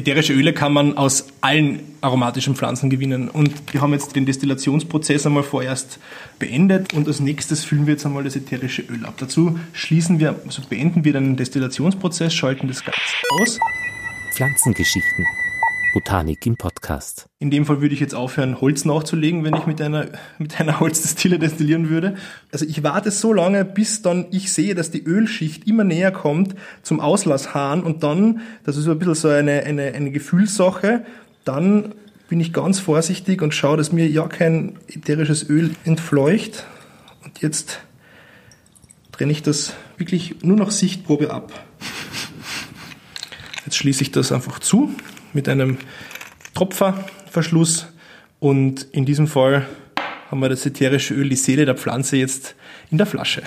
Ätherische Öle kann man aus allen aromatischen Pflanzen gewinnen. Und wir haben jetzt den Destillationsprozess einmal vorerst beendet und als nächstes füllen wir jetzt einmal das ätherische Öl ab. Dazu schließen wir, also beenden wir den Destillationsprozess, schalten das Ganze aus. Pflanzengeschichten. Botanik im Podcast. In dem Fall würde ich jetzt aufhören, Holz nachzulegen, wenn ich mit einer, mit einer Holzdestille destillieren würde. Also ich warte so lange, bis dann ich sehe, dass die Ölschicht immer näher kommt zum Auslasshahn und dann, das ist so ein bisschen so eine, eine, eine Gefühlssache, dann bin ich ganz vorsichtig und schaue, dass mir ja kein ätherisches Öl entfleucht. Und jetzt trenne ich das wirklich nur noch Sichtprobe ab. Jetzt schließe ich das einfach zu mit einem Tropferverschluss und in diesem Fall haben wir das ätherische Öl, die Seele der Pflanze jetzt in der Flasche.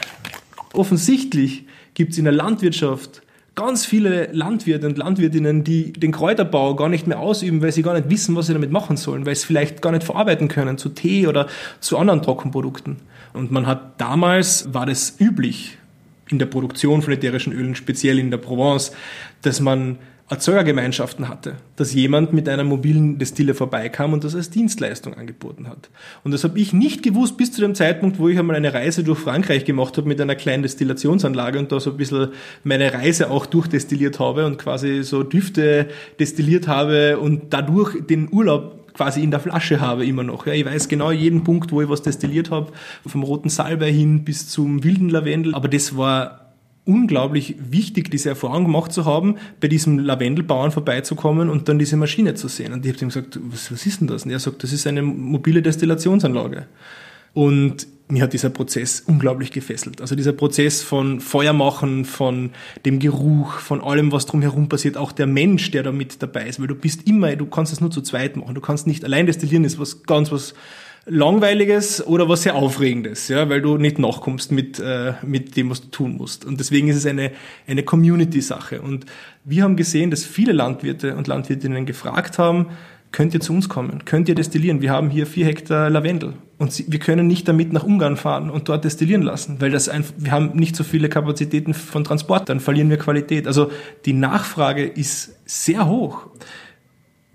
Offensichtlich gibt es in der Landwirtschaft ganz viele Landwirte und Landwirtinnen, die den Kräuterbau gar nicht mehr ausüben, weil sie gar nicht wissen, was sie damit machen sollen, weil sie vielleicht gar nicht verarbeiten können zu Tee oder zu anderen Trockenprodukten. Und man hat damals, war das üblich in der Produktion von ätherischen Ölen, speziell in der Provence, dass man Erzeugergemeinschaften hatte, dass jemand mit einer mobilen Destille vorbeikam und das als Dienstleistung angeboten hat. Und das habe ich nicht gewusst bis zu dem Zeitpunkt, wo ich einmal eine Reise durch Frankreich gemacht habe mit einer kleinen Destillationsanlage und da so ein bisschen meine Reise auch durchdestilliert habe und quasi so Düfte destilliert habe und dadurch den Urlaub quasi in der Flasche habe immer noch. Ja, ich weiß genau jeden Punkt, wo ich was destilliert habe, vom roten Salbei hin bis zum wilden Lavendel, aber das war unglaublich wichtig, diese Erfahrung gemacht zu haben, bei diesem Lavendelbauern vorbeizukommen und dann diese Maschine zu sehen. Und ich habe ihm gesagt, was, was ist denn das? Und er sagt, das ist eine mobile Destillationsanlage. Und mir hat dieser Prozess unglaublich gefesselt. Also dieser Prozess von Feuer machen, von dem Geruch, von allem, was drumherum passiert, auch der Mensch, der da mit dabei ist, weil du bist immer, du kannst es nur zu zweit machen. Du kannst nicht allein destillieren, ist was ganz was Langweiliges oder was sehr Aufregendes, ja, weil du nicht nachkommst mit, äh, mit dem, was du tun musst. Und deswegen ist es eine, eine Community-Sache. Und wir haben gesehen, dass viele Landwirte und Landwirtinnen gefragt haben, könnt ihr zu uns kommen? Könnt ihr destillieren? Wir haben hier vier Hektar Lavendel. Und sie, wir können nicht damit nach Ungarn fahren und dort destillieren lassen, weil das einfach, wir haben nicht so viele Kapazitäten von Transport, dann verlieren wir Qualität. Also die Nachfrage ist sehr hoch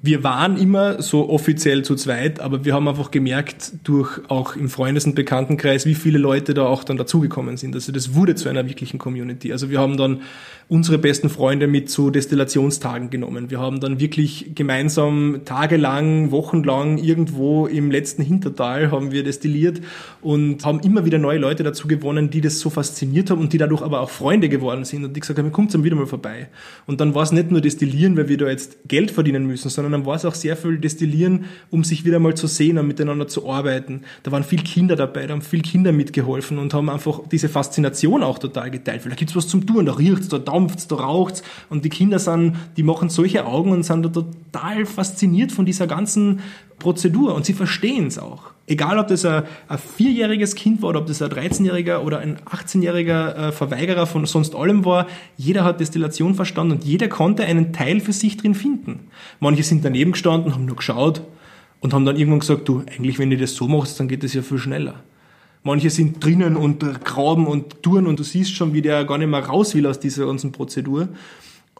wir waren immer so offiziell zu zweit, aber wir haben einfach gemerkt, durch auch im Freundes- und Bekanntenkreis, wie viele Leute da auch dann dazugekommen sind. Also das wurde zu einer wirklichen Community. Also wir haben dann unsere besten Freunde mit zu Destillationstagen genommen. Wir haben dann wirklich gemeinsam tagelang, wochenlang irgendwo im letzten Hintertal haben wir destilliert und haben immer wieder neue Leute dazu gewonnen, die das so fasziniert haben und die dadurch aber auch Freunde geworden sind und die gesagt haben, kommt dann wieder mal vorbei. Und dann war es nicht nur Destillieren, weil wir da jetzt Geld verdienen müssen, sondern dann war es auch sehr viel Destillieren, um sich wieder mal zu sehen und miteinander zu arbeiten. Da waren viele Kinder dabei, da haben viele Kinder mitgeholfen und haben einfach diese Faszination auch total geteilt. Weil da gibt's was zum Tun, da riecht's, da dampft's, da raucht's und die Kinder sind, die machen solche Augen und sind da total fasziniert von dieser ganzen Prozedur und sie verstehen es auch. Egal, ob das ein, ein vierjähriges Kind war oder ob das ein 13-jähriger oder ein 18-jähriger äh, Verweigerer von sonst allem war, jeder hat Destillation verstanden und jeder konnte einen Teil für sich drin finden. Manche sind daneben gestanden, haben nur geschaut und haben dann irgendwann gesagt, du, eigentlich wenn du das so machst, dann geht das ja viel schneller. Manche sind drinnen und graben und tun und du siehst schon, wie der gar nicht mehr raus will aus dieser ganzen Prozedur.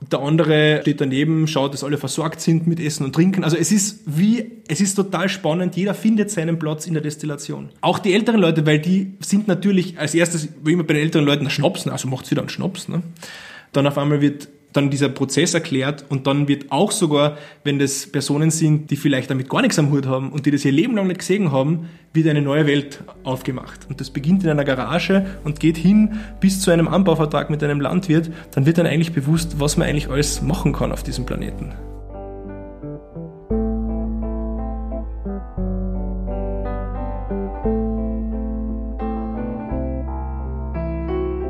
Der andere steht daneben, schaut, dass alle versorgt sind mit Essen und Trinken. Also es ist wie, es ist total spannend. Jeder findet seinen Platz in der Destillation. Auch die älteren Leute, weil die sind natürlich als erstes, wie immer bei den älteren Leuten, Schnaps, also macht's wieder einen Schnaps. Ne? Dann auf einmal wird dann dieser Prozess erklärt und dann wird auch sogar, wenn das Personen sind, die vielleicht damit gar nichts am Hut haben und die das ihr Leben lang nicht gesehen haben, wird eine neue Welt aufgemacht. Und das beginnt in einer Garage und geht hin bis zu einem Anbauvertrag mit einem Landwirt, dann wird dann eigentlich bewusst, was man eigentlich alles machen kann auf diesem Planeten.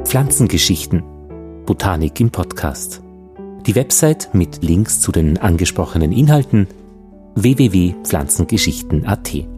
Pflanzengeschichten. Botanik im Podcast. Die Website mit Links zu den angesprochenen Inhalten www.pflanzengeschichten.at